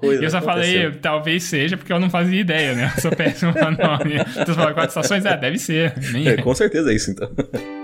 Coisa e eu só aconteceu. falei, talvez seja, porque eu não fazia ideia, né? Eu sou péssimo nome. Então você fala quatro estações? É, deve ser. Nem É, com certeza é isso, então.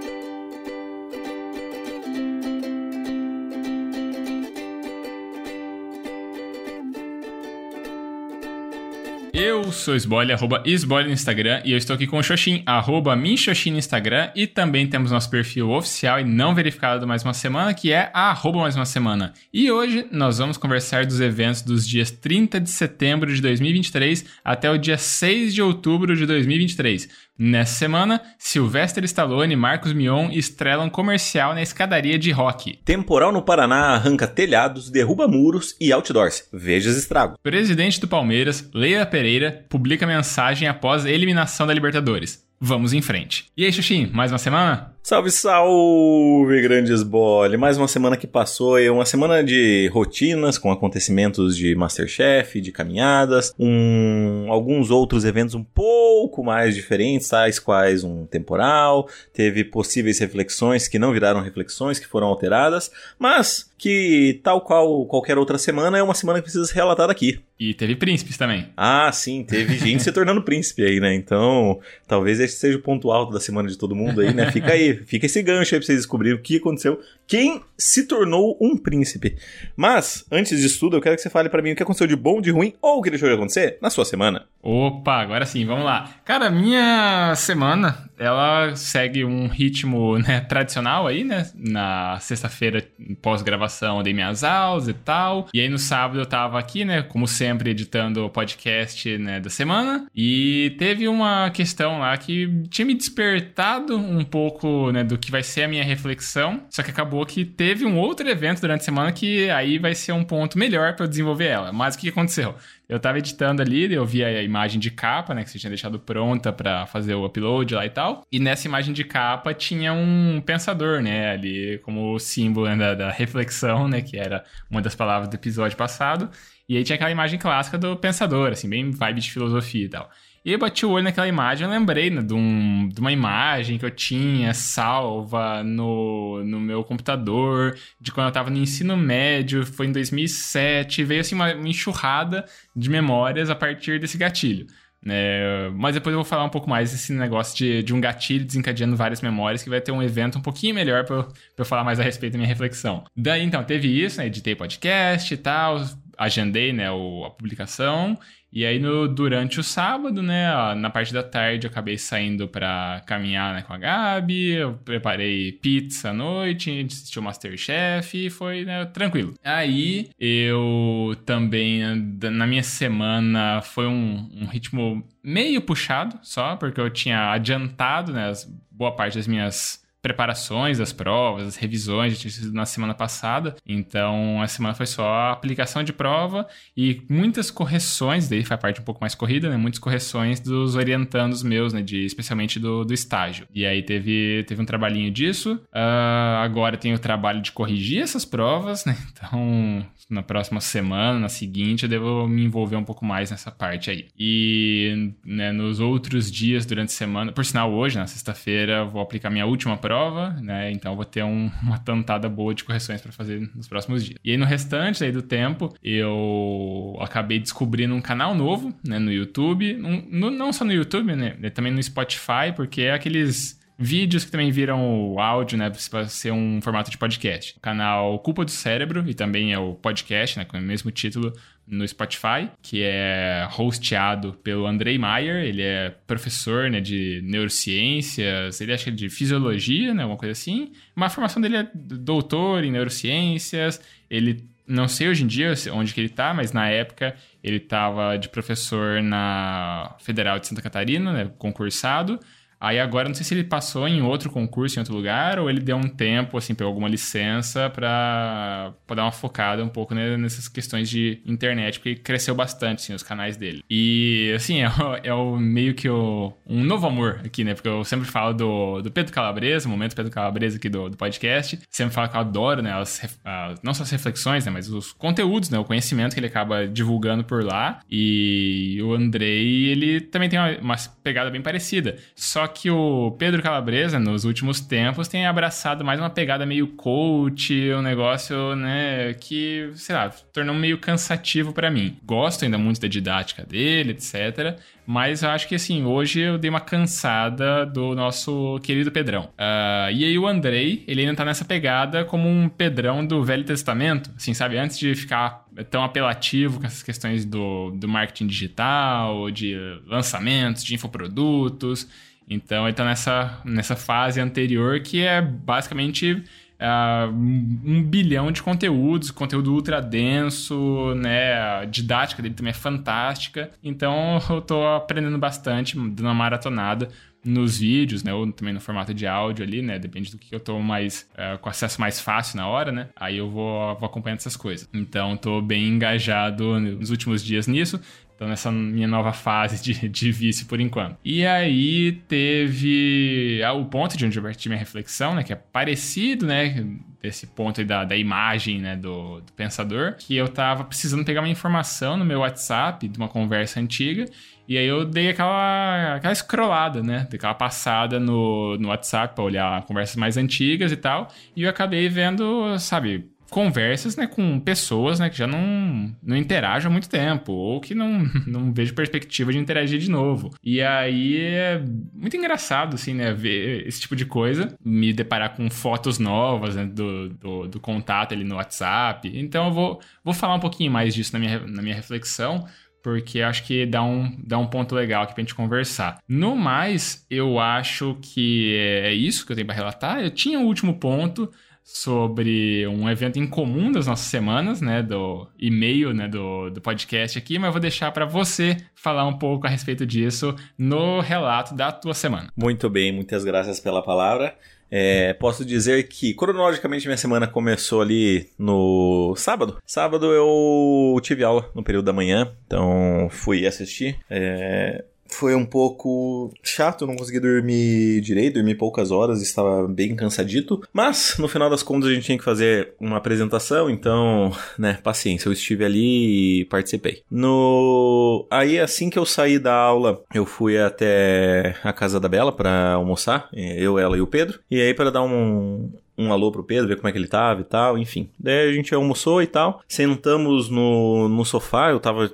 sou Sboile, arroba Sboile no Instagram, e eu estou aqui com o Xoxin, arroba Minxoxin no Instagram, e também temos nosso perfil oficial e não verificado mais uma semana, que é arroba mais uma semana. E hoje nós vamos conversar dos eventos dos dias 30 de setembro de 2023 até o dia 6 de outubro de 2023. Nessa semana, Sylvester Stallone e Marcos Mion estrelam comercial na escadaria de rock. Temporal no Paraná arranca telhados, derruba muros e outdoors. Veja os estragos. Presidente do Palmeiras, Leila Pereira, publica mensagem após a eliminação da Libertadores. Vamos em frente. E aí, Xuxim, mais uma semana? Salve, salve, grandes bole! Mais uma semana que passou e uma semana de rotinas com acontecimentos de Masterchef, de caminhadas, um, alguns outros eventos um pouco mais diferentes, tais quais um temporal, teve possíveis reflexões que não viraram reflexões, que foram alteradas, mas que, tal qual qualquer outra semana, é uma semana que precisa ser relatada aqui. E teve príncipes também. Ah, sim, teve gente se tornando príncipe aí, né? Então, talvez esse seja o ponto alto da semana de todo mundo aí, né? Fica aí, fica esse gancho aí pra vocês descobrirem o que aconteceu, quem se tornou um príncipe. Mas, antes disso tudo, eu quero que você fale para mim o que aconteceu de bom, de ruim ou o que deixou de acontecer na sua semana. Opa, agora sim, vamos lá. Cara, minha semana, ela segue um ritmo né, tradicional aí, né? Na sexta-feira, pós-gravação, dei minhas aulas e tal. E aí no sábado eu tava aqui, né? Como sempre, editando o podcast né, da semana. E teve uma questão lá que tinha me despertado um pouco né, do que vai ser a minha reflexão. Só que acabou que teve um outro evento durante a semana que aí vai ser um ponto melhor para eu desenvolver ela. Mas o que aconteceu? Eu tava editando ali, eu vi a imagem de capa, né, que você tinha deixado pronta para fazer o upload lá e tal. E nessa imagem de capa tinha um pensador, né, ali como símbolo né, da, da reflexão, né, que era uma das palavras do episódio passado. E aí tinha aquela imagem clássica do pensador, assim, bem vibe de filosofia e tal. E eu bati o olho naquela imagem, eu lembrei né, de, um, de uma imagem que eu tinha salva no, no meu computador, de quando eu tava no ensino médio, foi em 2007, veio assim uma, uma enxurrada de memórias a partir desse gatilho. É, mas depois eu vou falar um pouco mais desse negócio de, de um gatilho desencadeando várias memórias, que vai ter um evento um pouquinho melhor pra eu, eu falar mais a respeito da minha reflexão. Daí então, teve isso, né? Editei podcast e tal, agendei né, o, a publicação. E aí, no, durante o sábado, né, na parte da tarde, eu acabei saindo pra caminhar né, com a Gabi, eu preparei pizza à noite, a gente assistiu Masterchef e foi né, tranquilo. Aí, eu também, na minha semana, foi um, um ritmo meio puxado só, porque eu tinha adiantado né, boa parte das minhas preparações das provas, as revisões, tinha sido na semana passada. Então, a semana foi só a aplicação de prova e muitas correções, daí foi a parte um pouco mais corrida, né? Muitas correções dos orientandos meus, né? De, especialmente do, do estágio. E aí teve, teve um trabalhinho disso. Uh, agora tem o trabalho de corrigir essas provas, né? Então, na próxima semana, na seguinte, eu devo me envolver um pouco mais nessa parte aí. E né, nos outros dias durante a semana, por sinal, hoje, na sexta-feira, vou aplicar minha última prova prova, né? Então vou ter um, uma tantada boa de correções para fazer nos próximos dias. E aí no restante aí do tempo, eu acabei descobrindo um canal novo, né, no YouTube, um, no, não só no YouTube, né, também no Spotify, porque é aqueles vídeos que também viram o áudio, né, para ser um formato de podcast. O canal Culpa do Cérebro e também é o podcast, né, com o mesmo título no Spotify, que é hosteado pelo Andrei Maier, ele é professor, né, de neurociências, ele acha de fisiologia, né, alguma coisa assim. Mas a formação dele é doutor em neurociências, ele não sei hoje em dia onde que ele tá, mas na época ele estava de professor na Federal de Santa Catarina, né, concursado. Aí agora não sei se ele passou em outro concurso em outro lugar ou ele deu um tempo, assim, pegou alguma licença para dar uma focada um pouco né, nessas questões de internet, porque cresceu bastante, assim, os canais dele. E, assim, é, o, é o meio que o, um novo amor aqui, né? Porque eu sempre falo do, do Pedro Calabresa, o momento Pedro Calabresa aqui do, do podcast. Sempre falo que eu adoro, né? As, as, não só as reflexões, né? Mas os conteúdos, né? O conhecimento que ele acaba divulgando por lá. E o Andrei, ele também tem uma, uma pegada bem parecida. Só que o Pedro Calabresa, nos últimos tempos, tem abraçado mais uma pegada meio coach, um negócio, né, que, sei lá, tornou meio cansativo para mim. Gosto ainda muito da didática dele, etc. Mas eu acho que assim, hoje eu dei uma cansada do nosso querido Pedrão. Uh, e aí o Andrei, ele ainda tá nessa pegada como um Pedrão do Velho Testamento, assim, sabe? Antes de ficar tão apelativo com essas questões do, do marketing digital, de lançamentos, de infoprodutos. Então ele tá nessa, nessa fase anterior que é basicamente uh, um bilhão de conteúdos, conteúdo ultra denso, né? A didática dele também é fantástica. Então eu tô aprendendo bastante, dando uma maratonada nos vídeos, né? Ou também no formato de áudio ali, né? Depende do que eu tô mais uh, com acesso mais fácil na hora, né? Aí eu vou, vou acompanhando essas coisas. Então tô bem engajado nos últimos dias nisso. Então, nessa minha nova fase de, de vício por enquanto. E aí teve ah, o ponto de onde eu parti minha reflexão, né? Que é parecido, né? Desse ponto aí da, da imagem, né? Do, do pensador. Que eu tava precisando pegar uma informação no meu WhatsApp de uma conversa antiga. E aí eu dei aquela, aquela scrollada, né? Dei aquela passada no, no WhatsApp para olhar conversas mais antigas e tal. E eu acabei vendo, sabe, conversas né, com pessoas né, que já não, não interagem há muito tempo, ou que não, não vejo perspectiva de interagir de novo. E aí é muito engraçado, assim, né, ver esse tipo de coisa, me deparar com fotos novas né, do, do, do contato ali no WhatsApp. Então eu vou, vou falar um pouquinho mais disso na minha, na minha reflexão porque acho que dá um, dá um ponto legal aqui pra gente conversar. No mais, eu acho que é isso que eu tenho para relatar. Eu tinha o um último ponto, sobre um evento em comum das nossas semanas, né, do e-mail, né, do, do podcast aqui, mas eu vou deixar para você falar um pouco a respeito disso no relato da tua semana. Muito bem, muitas graças pela palavra. É, posso dizer que cronologicamente minha semana começou ali no sábado. Sábado eu tive aula no período da manhã, então fui assistir. É, foi um pouco chato, não consegui dormir direito, dormi poucas horas, estava bem cansadito. Mas, no final das contas, a gente tinha que fazer uma apresentação, então, né, paciência, eu estive ali e participei. No... Aí, assim que eu saí da aula, eu fui até a casa da Bela para almoçar, eu, ela e o Pedro. E aí, para dar um, um alô pro Pedro, ver como é que ele tava e tal, enfim. Daí a gente almoçou e tal. Sentamos no, no sofá, eu tava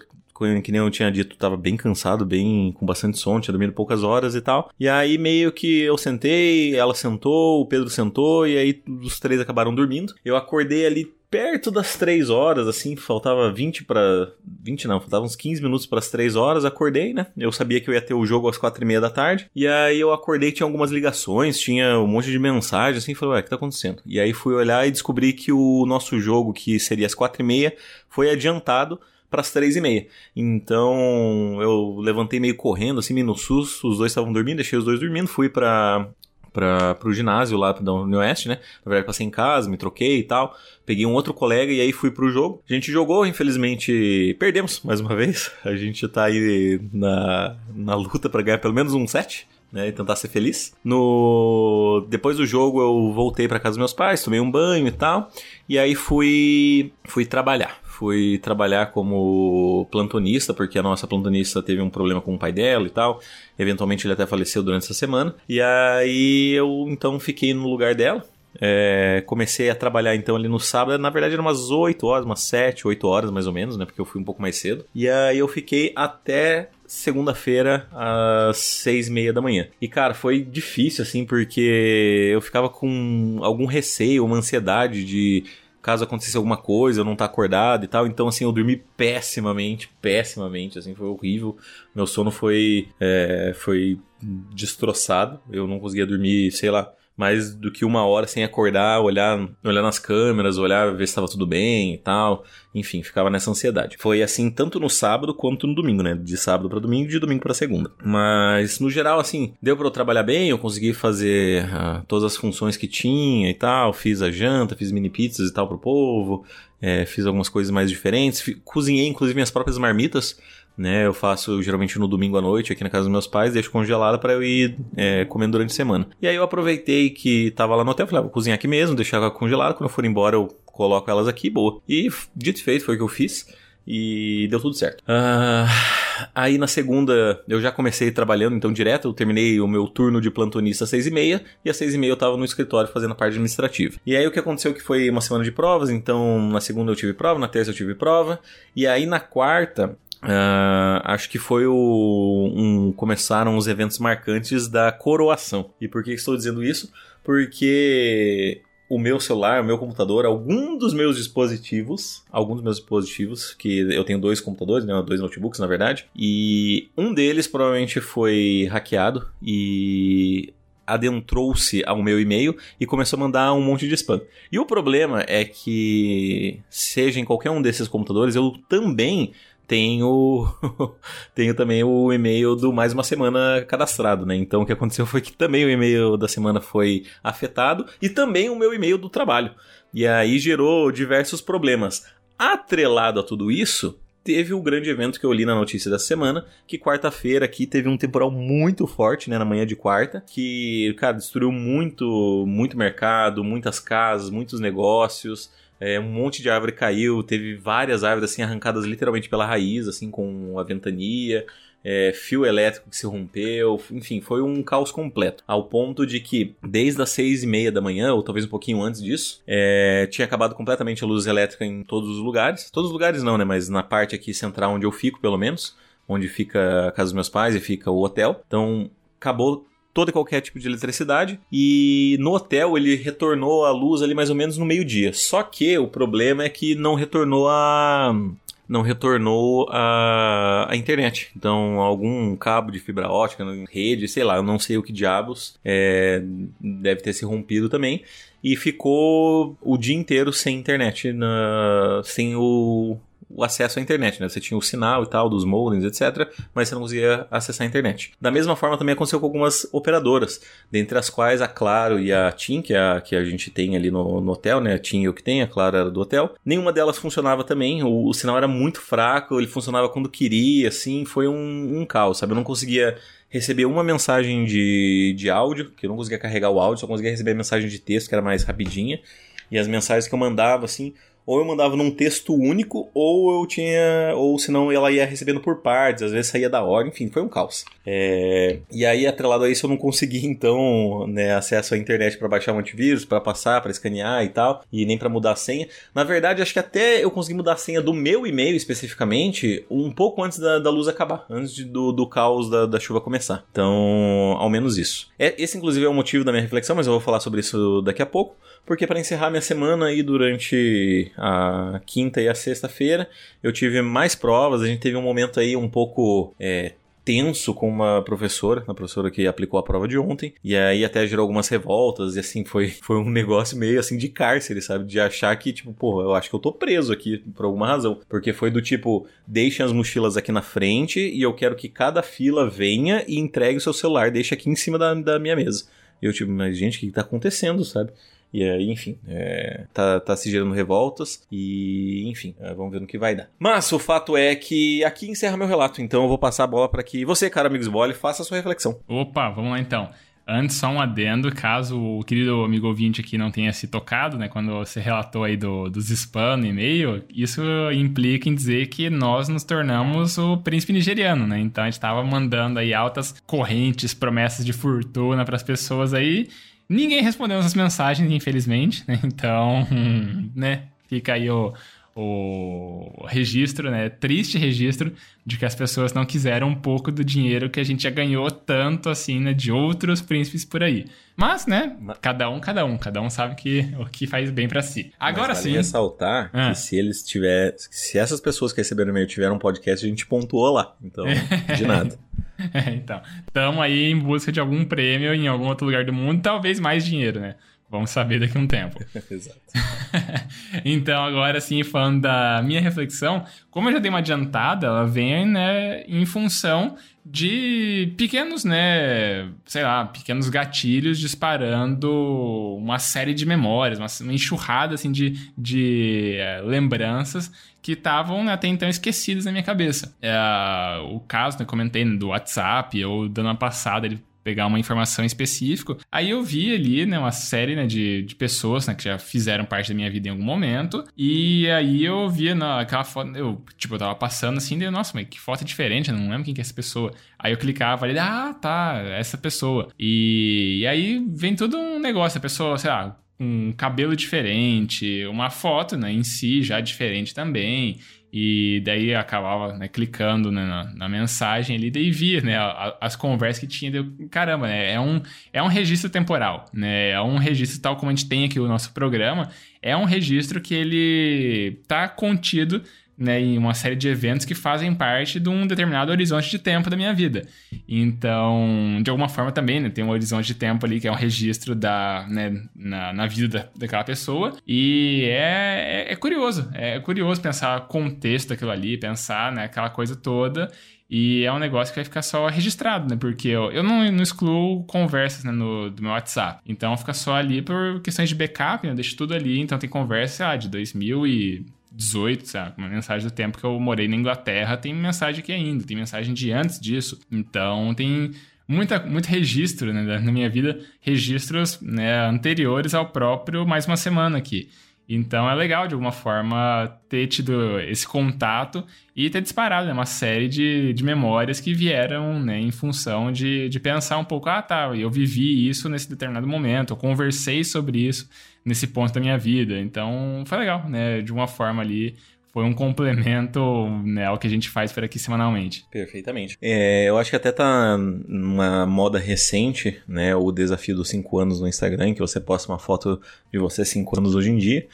que nem eu tinha dito, tava bem cansado, bem com bastante sono, tinha dormido poucas horas e tal. E aí meio que eu sentei, ela sentou, o Pedro sentou e aí os três acabaram dormindo. Eu acordei ali perto das 3 horas, assim, faltava 20 para 20 não, faltava uns 15 minutos para as 3 horas, acordei, né? Eu sabia que eu ia ter o jogo às 4 e meia da tarde, e aí eu acordei, tinha algumas ligações, tinha um monte de mensagem, assim, falei, ué, o que tá acontecendo? E aí fui olhar e descobri que o nosso jogo, que seria às 4 e meia, foi adiantado para as três e meia. Então eu levantei meio correndo, assim, meio no sus, os dois estavam dormindo, deixei os dois dormindo, fui para para pro ginásio lá da Oeste, né? Na verdade, passei em casa, me troquei e tal. Peguei um outro colega e aí fui pro jogo. A gente jogou, infelizmente perdemos mais uma vez. A gente tá aí na, na luta para ganhar pelo menos um set. Né, e tentar ser feliz. No depois do jogo eu voltei para casa dos meus pais, tomei um banho e tal, e aí fui fui trabalhar fui trabalhar como plantonista, porque a nossa plantonista teve um problema com o pai dela e tal. Eventualmente ele até faleceu durante essa semana. E aí eu então fiquei no lugar dela. É, comecei a trabalhar então ali no sábado, na verdade eram umas 8 horas, umas 7, 8 horas mais ou menos, né? Porque eu fui um pouco mais cedo. E aí eu fiquei até segunda-feira às seis e meia da manhã. E cara, foi difícil assim, porque eu ficava com algum receio, uma ansiedade de caso acontecesse alguma coisa, eu não tá acordado e tal. Então, assim, eu dormi pessimamente, pessimamente, assim, foi horrível. Meu sono foi, é, foi destroçado. Eu não conseguia dormir, sei lá, mais do que uma hora sem acordar, olhar, olhar nas câmeras, olhar, ver se estava tudo bem e tal. Enfim, ficava nessa ansiedade. Foi assim tanto no sábado quanto no domingo, né? De sábado para domingo e de domingo para segunda. Mas no geral, assim, deu para eu trabalhar bem, eu consegui fazer uh, todas as funções que tinha e tal. Fiz a janta, fiz mini pizzas e tal pro povo. É, fiz algumas coisas mais diferentes. Cozinhei, inclusive, minhas próprias marmitas né? Eu faço geralmente no domingo à noite aqui na casa dos meus pais, deixo congelada para eu ir é, comendo durante a semana. E aí eu aproveitei que tava lá no hotel, falei, ah, vou cozinhar aqui mesmo, deixar ela congelada, quando eu for embora eu coloco elas aqui, boa. E dito e feito, foi o que eu fiz e deu tudo certo. Uh, Aí na segunda eu já comecei trabalhando, então direto, eu terminei o meu turno de plantonista às seis e meia, e às seis e meia eu tava no escritório fazendo a parte administrativa. E aí o que aconteceu que foi uma semana de provas, então na segunda eu tive prova, na terça eu tive prova, e aí na quarta Uh, acho que foi o. Um, começaram os eventos marcantes da coroação. E por que estou dizendo isso? Porque o meu celular, o meu computador, algum dos meus dispositivos, alguns dos meus dispositivos, que eu tenho dois computadores, né, dois notebooks na verdade, e um deles provavelmente foi hackeado e adentrou-se ao meu e-mail e começou a mandar um monte de spam. E o problema é que, seja em qualquer um desses computadores, eu também tenho, tenho também o e-mail do mais uma semana cadastrado, né? Então o que aconteceu foi que também o e-mail da semana foi afetado e também o meu e-mail do trabalho. E aí gerou diversos problemas. Atrelado a tudo isso, teve o grande evento que eu li na notícia da semana, que quarta-feira aqui teve um temporal muito forte, né, na manhã de quarta, que, cara, destruiu muito, muito mercado, muitas casas, muitos negócios, é, um monte de árvore caiu, teve várias árvores assim arrancadas literalmente pela raiz, assim com a ventania, é, fio elétrico que se rompeu, enfim, foi um caos completo. Ao ponto de que, desde as seis e meia da manhã, ou talvez um pouquinho antes disso, é, tinha acabado completamente a luz elétrica em todos os lugares. Todos os lugares não, né? Mas na parte aqui central onde eu fico, pelo menos, onde fica a casa dos meus pais e fica o hotel. Então, acabou todo e qualquer tipo de eletricidade. E no hotel ele retornou a luz ali mais ou menos no meio-dia. Só que o problema é que não retornou a não retornou a, a internet. Então, algum cabo de fibra ótica, rede, sei lá, eu não sei o que diabos, é, deve ter se rompido também. E ficou o dia inteiro sem internet, na, sem o, o acesso à internet, né? Você tinha o sinal e tal dos modems, etc, mas você não conseguia acessar a internet. Da mesma forma também aconteceu com algumas operadoras, dentre as quais a Claro e a TIM, que, é a, que a gente tem ali no, no hotel, né? A TIM eu que tem, a Claro era do hotel. Nenhuma delas funcionava também, o, o sinal era muito fraco, ele funcionava quando queria, assim, foi um, um caos, sabe? Eu não conseguia receber uma mensagem de, de áudio, que eu não conseguia carregar o áudio, só conseguia receber a mensagem de texto, que era mais rapidinha. E as mensagens que eu mandava, assim, ou eu mandava num texto único, ou eu tinha. Ou senão ela ia recebendo por partes, às vezes saía da hora, enfim, foi um caos. É, e aí, atrelado a isso, eu não consegui, então, né, acesso à internet para baixar o antivírus, para passar, para escanear e tal, e nem para mudar a senha. Na verdade, acho que até eu consegui mudar a senha do meu e-mail especificamente um pouco antes da, da luz acabar, antes de, do, do caos da, da chuva começar. Então, ao menos isso. É, esse, inclusive, é o motivo da minha reflexão, mas eu vou falar sobre isso daqui a pouco porque para encerrar minha semana aí durante a quinta e a sexta-feira, eu tive mais provas, a gente teve um momento aí um pouco é, tenso com uma professora, a professora que aplicou a prova de ontem, e aí até gerou algumas revoltas, e assim, foi, foi um negócio meio assim de cárcere, sabe? De achar que, tipo, porra, eu acho que eu tô preso aqui por alguma razão. Porque foi do tipo, deixem as mochilas aqui na frente e eu quero que cada fila venha e entregue o seu celular, deixe aqui em cima da, da minha mesa. E eu, tipo, mas gente, o que tá acontecendo, sabe? E aí, enfim, é, tá, tá se gerando revoltas e, enfim, é, vamos ver no que vai dar. Mas o fato é que aqui encerra meu relato, então eu vou passar a bola para que você, cara Amigos Bolle, faça a sua reflexão. Opa, vamos lá então. Antes, só um adendo, caso o querido amigo ouvinte aqui não tenha se tocado, né? Quando você relatou aí do, dos spam no e-mail, isso implica em dizer que nós nos tornamos o príncipe nigeriano, né? Então a gente tava mandando aí altas correntes, promessas de fortuna para as pessoas aí Ninguém respondeu essas mensagens, infelizmente, né? Então, né? Fica aí o, o registro, né? Triste registro de que as pessoas não quiseram um pouco do dinheiro que a gente já ganhou tanto assim, né? De outros príncipes por aí. Mas, né? Cada um, cada um. Cada um sabe que, o que faz bem para si. Agora Mas sim. ressaltar ah. que se eles tiverem. Se essas pessoas que receberam e-mail tiveram um podcast, a gente pontuou lá. Então, de nada. É, então, estamos aí em busca de algum prêmio em algum outro lugar do mundo, talvez mais dinheiro, né? Vamos saber daqui a um tempo. Exato. então, agora sim, falando da minha reflexão, como eu já dei uma adiantada, ela vem né, em função de pequenos, né, sei lá, pequenos gatilhos disparando uma série de memórias, uma, enxurrada assim de, de é, lembranças que estavam né, até então esquecidas na minha cabeça. É, o caso, né, comentei do WhatsApp, ou do ano passado, ele pegar uma informação específica. Aí eu vi ali, né, uma série né, de, de pessoas né, que já fizeram parte da minha vida em algum momento. E aí eu via na, aquela foto, eu, tipo, eu tava passando assim, e nossa, mas que foto diferente, eu não lembro quem que é essa pessoa. Aí eu clicava ali, ah, tá, essa pessoa. E, e aí vem todo um negócio, a pessoa, sei lá, um cabelo diferente, uma foto né, em si já diferente também. E daí acabava né, clicando né, na, na, mensagem ali, daí via né, as conversas que tinha. Caramba, né, é, um, é um registro temporal, né, é um registro tal como a gente tem aqui o nosso programa, é um registro que ele está contido né, em uma série de eventos que fazem parte de um determinado horizonte de tempo da minha vida. Então, de alguma forma também, né, tem um horizonte de tempo ali que é um registro da, né, na, na vida da, daquela pessoa. E é, é, é, curioso, é curioso pensar o contexto daquilo ali, pensar né, aquela coisa toda. E é um negócio que vai ficar só registrado, né? Porque eu, eu não, não excluo conversas né, no, do meu WhatsApp. Então fica só ali por questões de backup, né? Eu deixo tudo ali. Então tem conversa, ah, de 2000 e 18, sabe? Uma mensagem do tempo que eu morei na Inglaterra, tem mensagem aqui ainda, tem mensagem de antes disso. Então tem muita, muito registro né, na minha vida, registros né, anteriores ao próprio mais uma semana aqui. Então é legal, de alguma forma, ter tido esse contato e ter disparado né, uma série de, de memórias que vieram né, em função de, de pensar um pouco, ah tá, eu vivi isso nesse determinado momento, eu conversei sobre isso nesse ponto da minha vida. Então foi legal, né? De uma forma ali foi um complemento né, ao que a gente faz por aqui semanalmente. Perfeitamente. É, eu acho que até tá numa moda recente, né, o desafio dos 5 anos no Instagram, que você posta uma foto de você 5 anos hoje em dia.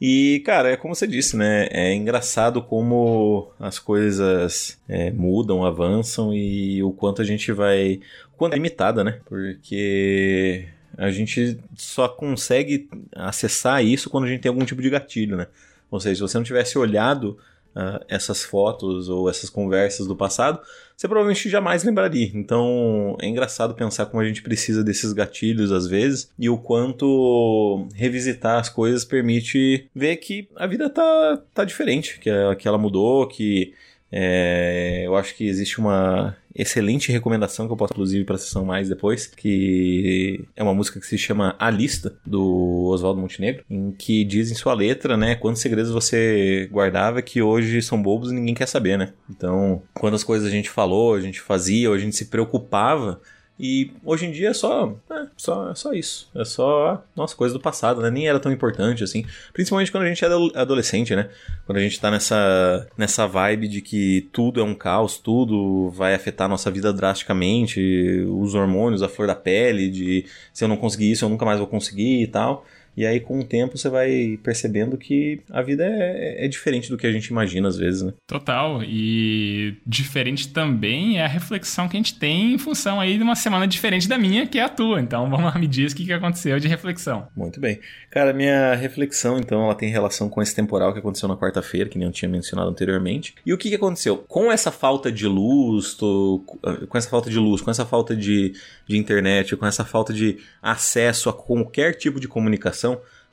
E, cara, é como você disse, né? É engraçado como as coisas é, mudam, avançam e o quanto a gente vai. O quanto é limitada, né? Porque a gente só consegue acessar isso quando a gente tem algum tipo de gatilho, né? Ou seja, se você não tivesse olhado uh, essas fotos ou essas conversas do passado, você provavelmente jamais lembraria. Então é engraçado pensar como a gente precisa desses gatilhos às vezes e o quanto revisitar as coisas permite ver que a vida tá, tá diferente, que, que ela mudou, que é, eu acho que existe uma excelente recomendação que eu posso, inclusive, para a sessão mais depois, que é uma música que se chama A Lista, do Oswaldo Montenegro, em que diz em sua letra, né, quantos segredos você guardava que hoje são bobos e ninguém quer saber, né? Então, quantas coisas a gente falou, a gente fazia, ou a gente se preocupava e hoje em dia é só, é, só, é só isso. É só, nossa, coisa do passado, né? Nem era tão importante assim. Principalmente quando a gente é adolescente, né? Quando a gente tá nessa, nessa vibe de que tudo é um caos, tudo vai afetar a nossa vida drasticamente, os hormônios, a flor da pele, de se eu não conseguir isso, eu nunca mais vou conseguir e tal. E aí, com o tempo, você vai percebendo que a vida é, é, diferente do que a gente imagina às vezes, né? Total. E diferente também é a reflexão que a gente tem em função aí de uma semana diferente da minha, que é a tua. Então, vamos lá, me diz o que aconteceu de reflexão. Muito bem. Cara, minha reflexão, então, ela tem relação com esse temporal que aconteceu na quarta-feira, que nem eu tinha mencionado anteriormente. E o que, que aconteceu? Com essa falta de luz, tô, com essa falta de luz, com essa falta de, de internet, com essa falta de acesso a qualquer tipo de comunicação,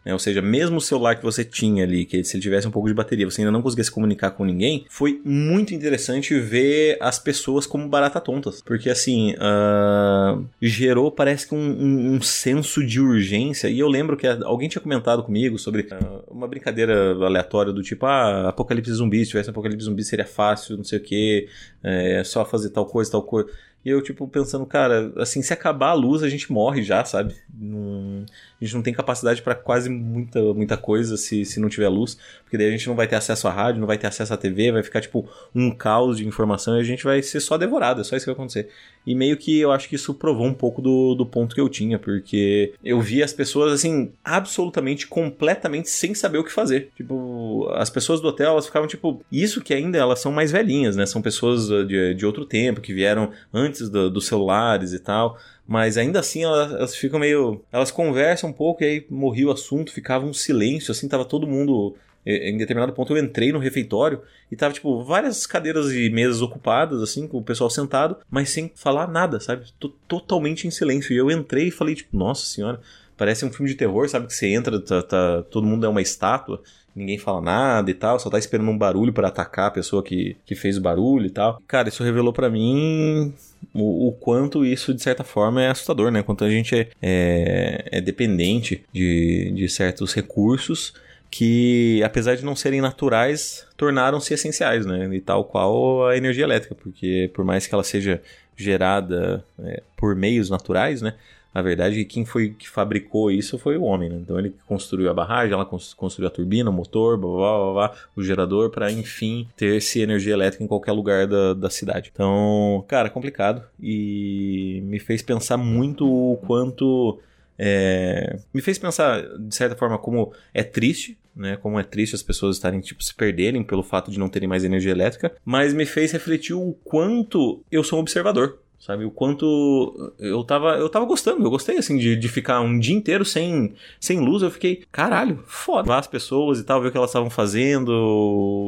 né? Ou seja, mesmo o celular que você tinha ali, que se ele tivesse um pouco de bateria, você ainda não conseguia se comunicar com ninguém, foi muito interessante ver as pessoas como barata tontas. Porque assim, uh, gerou, parece que um, um, um, senso de urgência. E eu lembro que alguém tinha comentado comigo sobre uh, uma brincadeira aleatória do tipo, ah, apocalipse zumbi, se tivesse apocalipse zumbi seria fácil, não sei o que, é só fazer tal coisa, tal coisa. E eu, tipo, pensando, cara, assim, se acabar a luz, a gente morre já, sabe? Não, a gente não tem capacidade para quase muita, muita coisa se, se não tiver luz, porque daí a gente não vai ter acesso à rádio, não vai ter acesso à TV, vai ficar, tipo, um caos de informação e a gente vai ser só devorado, é só isso que vai acontecer. E meio que eu acho que isso provou um pouco do, do ponto que eu tinha, porque eu vi as pessoas, assim, absolutamente, completamente sem saber o que fazer. Tipo, as pessoas do hotel, elas ficavam, tipo, isso que ainda elas são mais velhinhas, né? São pessoas de, de outro tempo, que vieram antes do, dos celulares e tal. Mas ainda assim elas, elas, ficam meio. Elas conversam um pouco e aí morria o assunto, ficava um silêncio, assim, tava todo mundo. Em determinado ponto eu entrei no refeitório e tava, tipo, várias cadeiras e mesas ocupadas, assim, com o pessoal sentado, mas sem falar nada, sabe? Tô totalmente em silêncio. E eu entrei e falei, tipo, nossa senhora, parece um filme de terror, sabe? Que você entra, tá, tá todo mundo é uma estátua ninguém fala nada e tal, só tá esperando um barulho para atacar a pessoa que, que fez o barulho e tal. Cara, isso revelou para mim o, o, quanto isso, de certa forma, é assustador, né? Quanto a gente é, é, é dependente de, de certos recursos que, apesar de não serem naturais, tornaram-se essenciais, né? E tal qual a energia elétrica, porque por mais que ela seja gerada é, por meios naturais, né? Na verdade, quem foi que fabricou isso foi o homem, né? Então ele construiu a barragem, ela construiu a turbina, o motor, blá, blá, blá, blá o gerador, para enfim ter-se energia elétrica em qualquer lugar da, da cidade. Então, cara, complicado e me fez pensar muito o quanto. É... me fez pensar, de certa forma, como é triste né? Como é triste as pessoas estarem, tipo, se perderem pelo fato de não terem mais energia elétrica, mas me fez refletir o quanto eu sou um observador sabe? O quanto eu tava, eu tava gostando, eu gostei, assim, de, de ficar um dia inteiro sem, sem luz, eu fiquei, caralho, foda. As pessoas e tal, ver o que elas estavam fazendo,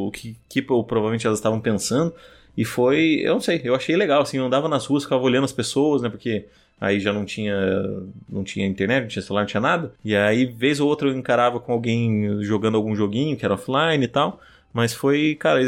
o que, que provavelmente elas estavam pensando, e foi, eu não sei, eu achei legal, assim, eu andava nas ruas, ficava olhando as pessoas, né, porque aí já não tinha não tinha internet, não tinha celular, não tinha nada, e aí, vez ou outra, eu encarava com alguém jogando algum joguinho que era offline e tal, mas foi, cara,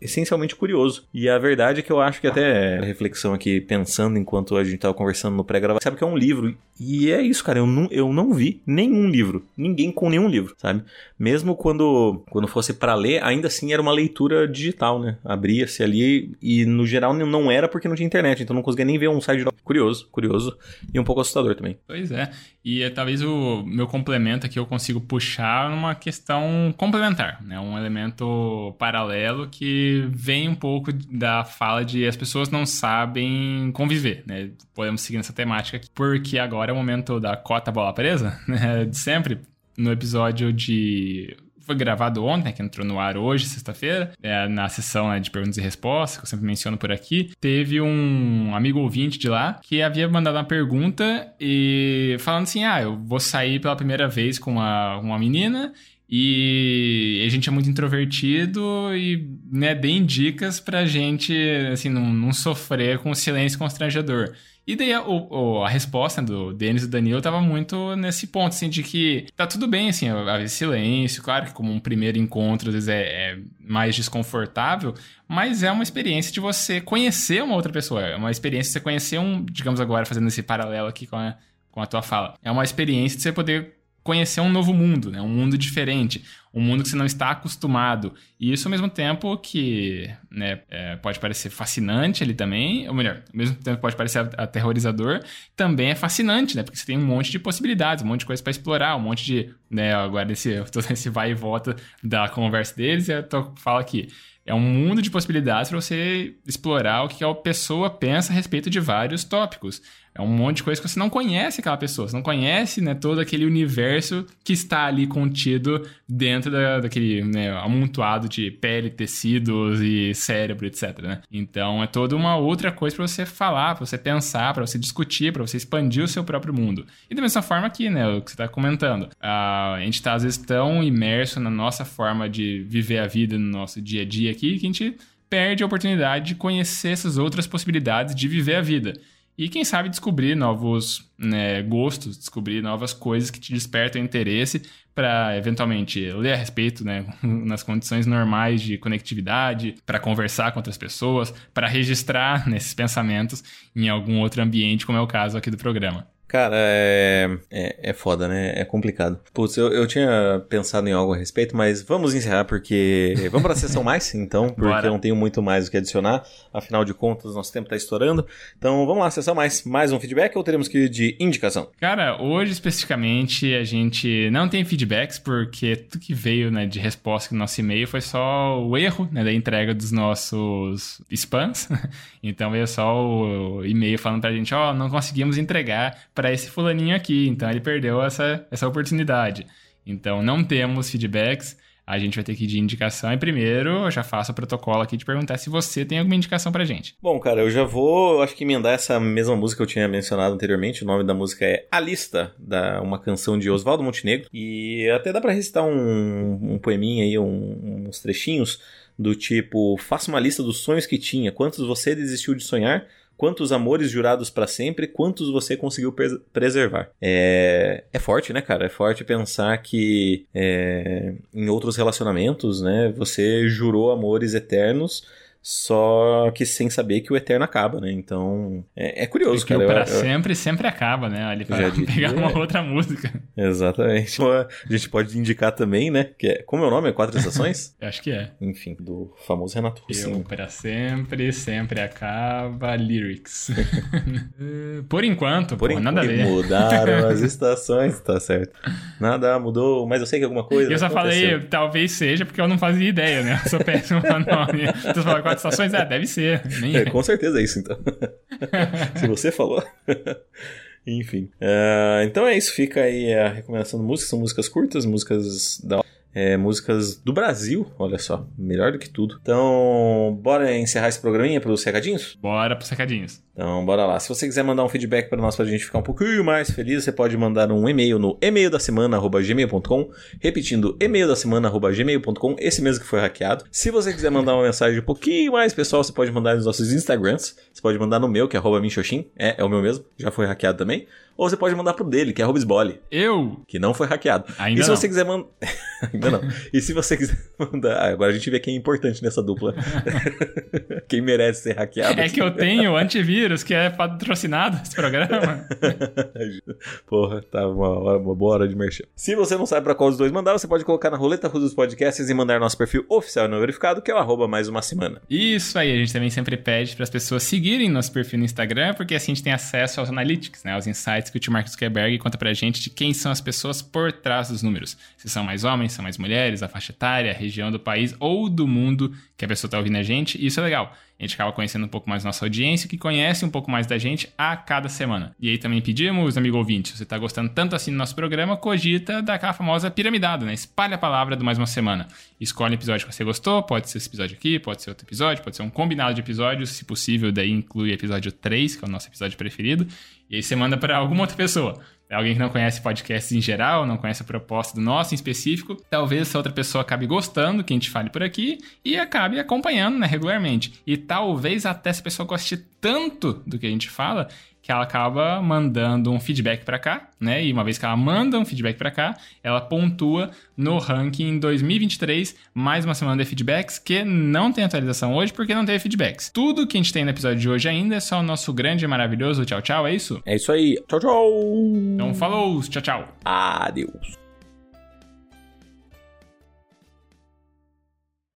essencialmente curioso. E a verdade é que eu acho que até reflexão aqui, pensando enquanto a gente tava conversando no pré-gravação, sabe que é um livro. E é isso, cara, eu não, eu não vi nenhum livro. Ninguém com nenhum livro, sabe? Mesmo quando, quando fosse para ler, ainda assim era uma leitura digital, né? Abria-se ali e no geral não era porque não tinha internet, então não conseguia nem ver um site de... Curioso, curioso e um pouco assustador também. Pois é. E é, talvez o meu complemento aqui eu consigo puxar numa questão complementar, né? Um elemento paralelo que vem um pouco da fala de as pessoas não sabem conviver, né? Podemos seguir nessa temática aqui, porque agora é o momento da cota bola presa, né? De sempre. No episódio de foi gravado ontem, que entrou no ar hoje, sexta-feira, é, na sessão né, de perguntas e respostas, que eu sempre menciono por aqui, teve um amigo ouvinte de lá que havia mandado uma pergunta e falando assim: ah, eu vou sair pela primeira vez com uma, uma menina e a gente é muito introvertido e né, deem dicas pra gente assim, não, não sofrer com o silêncio constrangedor. E daí a, o, a resposta do Denis e do Danilo tava muito nesse ponto, assim, de que tá tudo bem, assim, haver silêncio, claro que como um primeiro encontro às vezes é, é, mais desconfortável, mas é uma experiência de você conhecer uma outra pessoa, é uma experiência de você conhecer um, digamos agora, fazendo esse paralelo aqui com a, com a tua fala, é uma experiência de você poder conhecer um novo mundo, né? um mundo diferente, um mundo que você não está acostumado. E isso ao mesmo tempo que né, é, pode parecer fascinante ali também, ou melhor, ao mesmo tempo pode parecer aterrorizador, também é fascinante, né? Porque você tem um monte de possibilidades, um monte de coisa para explorar, um monte de. Né, agora esse, esse vai e volta da conversa deles, eu tô, falo aqui. É um mundo de possibilidades para você explorar o que a pessoa pensa a respeito de vários tópicos. É um monte de coisa que você não conhece aquela pessoa, você não conhece né, todo aquele universo que está ali contido dentro da, daquele né, amontoado de pele, tecidos e cérebro, etc. Né? Então é toda uma outra coisa para você falar, para você pensar, para você discutir, para você expandir o seu próprio mundo. E da mesma forma aqui, né, o que você está comentando, a gente está às vezes tão imerso na nossa forma de viver a vida no nosso dia a dia aqui que a gente perde a oportunidade de conhecer essas outras possibilidades de viver a vida. E quem sabe descobrir novos né, gostos, descobrir novas coisas que te despertam interesse para eventualmente ler a respeito, né, nas condições normais de conectividade, para conversar com outras pessoas, para registrar nesses pensamentos em algum outro ambiente, como é o caso aqui do programa. Cara, é, é, é foda, né? É complicado. Putz, eu, eu tinha pensado em algo a respeito, mas vamos encerrar porque. Vamos pra sessão mais, então, porque Bora. eu não tenho muito mais o que adicionar. Afinal de contas, nosso tempo tá estourando. Então vamos lá, sessão mais. Mais um feedback ou teremos que ir de indicação? Cara, hoje especificamente a gente não tem feedbacks porque tudo que veio né, de resposta no nosso e-mail foi só o erro né, da entrega dos nossos spams. então veio só o e-mail falando pra gente: ó, oh, não conseguimos entregar para esse fulaninho aqui. Então ele perdeu essa, essa oportunidade. Então não temos feedbacks. A gente vai ter que ir de indicação. E primeiro, eu já faço o protocolo aqui de perguntar se você tem alguma indicação pra gente. Bom, cara, eu já vou, acho que emendar essa mesma música que eu tinha mencionado anteriormente. O nome da música é A Lista, da uma canção de Oswaldo Montenegro. E até dá pra recitar um, um poeminha aí, um, uns trechinhos do tipo, faça uma lista dos sonhos que tinha, quantos você desistiu de sonhar, quantos amores jurados para sempre, quantos você conseguiu preservar. É, é forte, né, cara? É forte pensar que é, em outros relacionamentos, né, você jurou amores eternos só que sem saber que o Eterno acaba, né? Então, é, é curioso, Porque cara. o pra eu, eu, sempre sempre acaba, né? Ali pra pegar uma outra música. Exatamente. A gente pode indicar também, né? Que é, como é o nome? É Quatro Estações? acho que é. Enfim, do famoso Renato Russo. Eu pra sempre, sempre acaba, lyrics. Por enquanto, Por pô, nada a ver. Mudaram as estações, tá certo. Nada mudou, mas eu sei que alguma coisa Eu só aconteceu. falei, talvez seja, porque eu não fazia ideia, né? Eu sou péssimo no nome. Então, você estações? É, deve ser. Nem... É, com certeza é isso, então. Se você falou. Enfim. Uh, então é isso. Fica aí a recomendação de músicas. São músicas curtas, músicas da é, músicas do Brasil, olha só, melhor do que tudo. Então, bora encerrar esse programinha pelos recadinhos? Bora pros recadinhos. Então, bora lá. Se você quiser mandar um feedback para nós, pra gente ficar um pouquinho mais feliz, você pode mandar um e-mail no e-mail da semana@gmail.com, repetindo e-mail da semana@gmail.com, esse mesmo que foi hackeado. Se você quiser mandar uma mensagem um pouquinho mais pessoal, você pode mandar nos nossos Instagrams. Você pode mandar no meu, que é @minxoxin, é, é o meu mesmo, já foi hackeado também. Ou você pode mandar pro dele, que é Robisbole. Eu? Que não foi hackeado. Ainda e se não. você quiser mandar. Ainda não. E se você quiser mandar. Ah, agora a gente vê quem é importante nessa dupla. quem merece ser hackeado. É que eu tenho antivírus, que é patrocinado esse programa. Porra, tá uma, hora, uma boa hora de merchan. Se você não sabe pra qual dos dois mandar, você pode colocar na roleta russa dos podcasts e mandar nosso perfil oficial não verificado, que é o arroba mais uma semana. Isso aí, a gente também sempre pede para as pessoas seguirem nosso perfil no Instagram, porque assim a gente tem acesso aos analytics, né? Aos insights que o tio Marcos Zuckerberg conta pra gente de quem são as pessoas por trás dos números. Se são mais homens, são mais mulheres, a faixa etária, a região do país ou do mundo que a pessoa tá ouvindo a gente. Isso é legal. A gente acaba conhecendo um pouco mais nossa audiência, que conhece um pouco mais da gente a cada semana. E aí também pedimos, amigo ouvinte, se você está gostando tanto assim do nosso programa, cogita daquela famosa piramidada, né? Espalha a palavra do mais uma semana. Escolhe o episódio que você gostou, pode ser esse episódio aqui, pode ser outro episódio, pode ser um combinado de episódios, se possível, daí inclui episódio 3, que é o nosso episódio preferido. E aí você manda para alguma outra pessoa. É alguém que não conhece podcasts em geral, não conhece a proposta do nosso em específico, talvez essa outra pessoa acabe gostando que a gente fale por aqui e acabe acompanhando né, regularmente. E talvez até essa pessoa goste tanto do que a gente fala que ela acaba mandando um feedback para cá, né? E uma vez que ela manda um feedback para cá, ela pontua no ranking 2023, mais uma semana de feedbacks que não tem atualização hoje porque não teve feedbacks. Tudo que a gente tem no episódio de hoje ainda é só o nosso grande e maravilhoso tchau tchau, é isso? É isso aí. Tchau tchau. Então falou, tchau tchau. Adeus.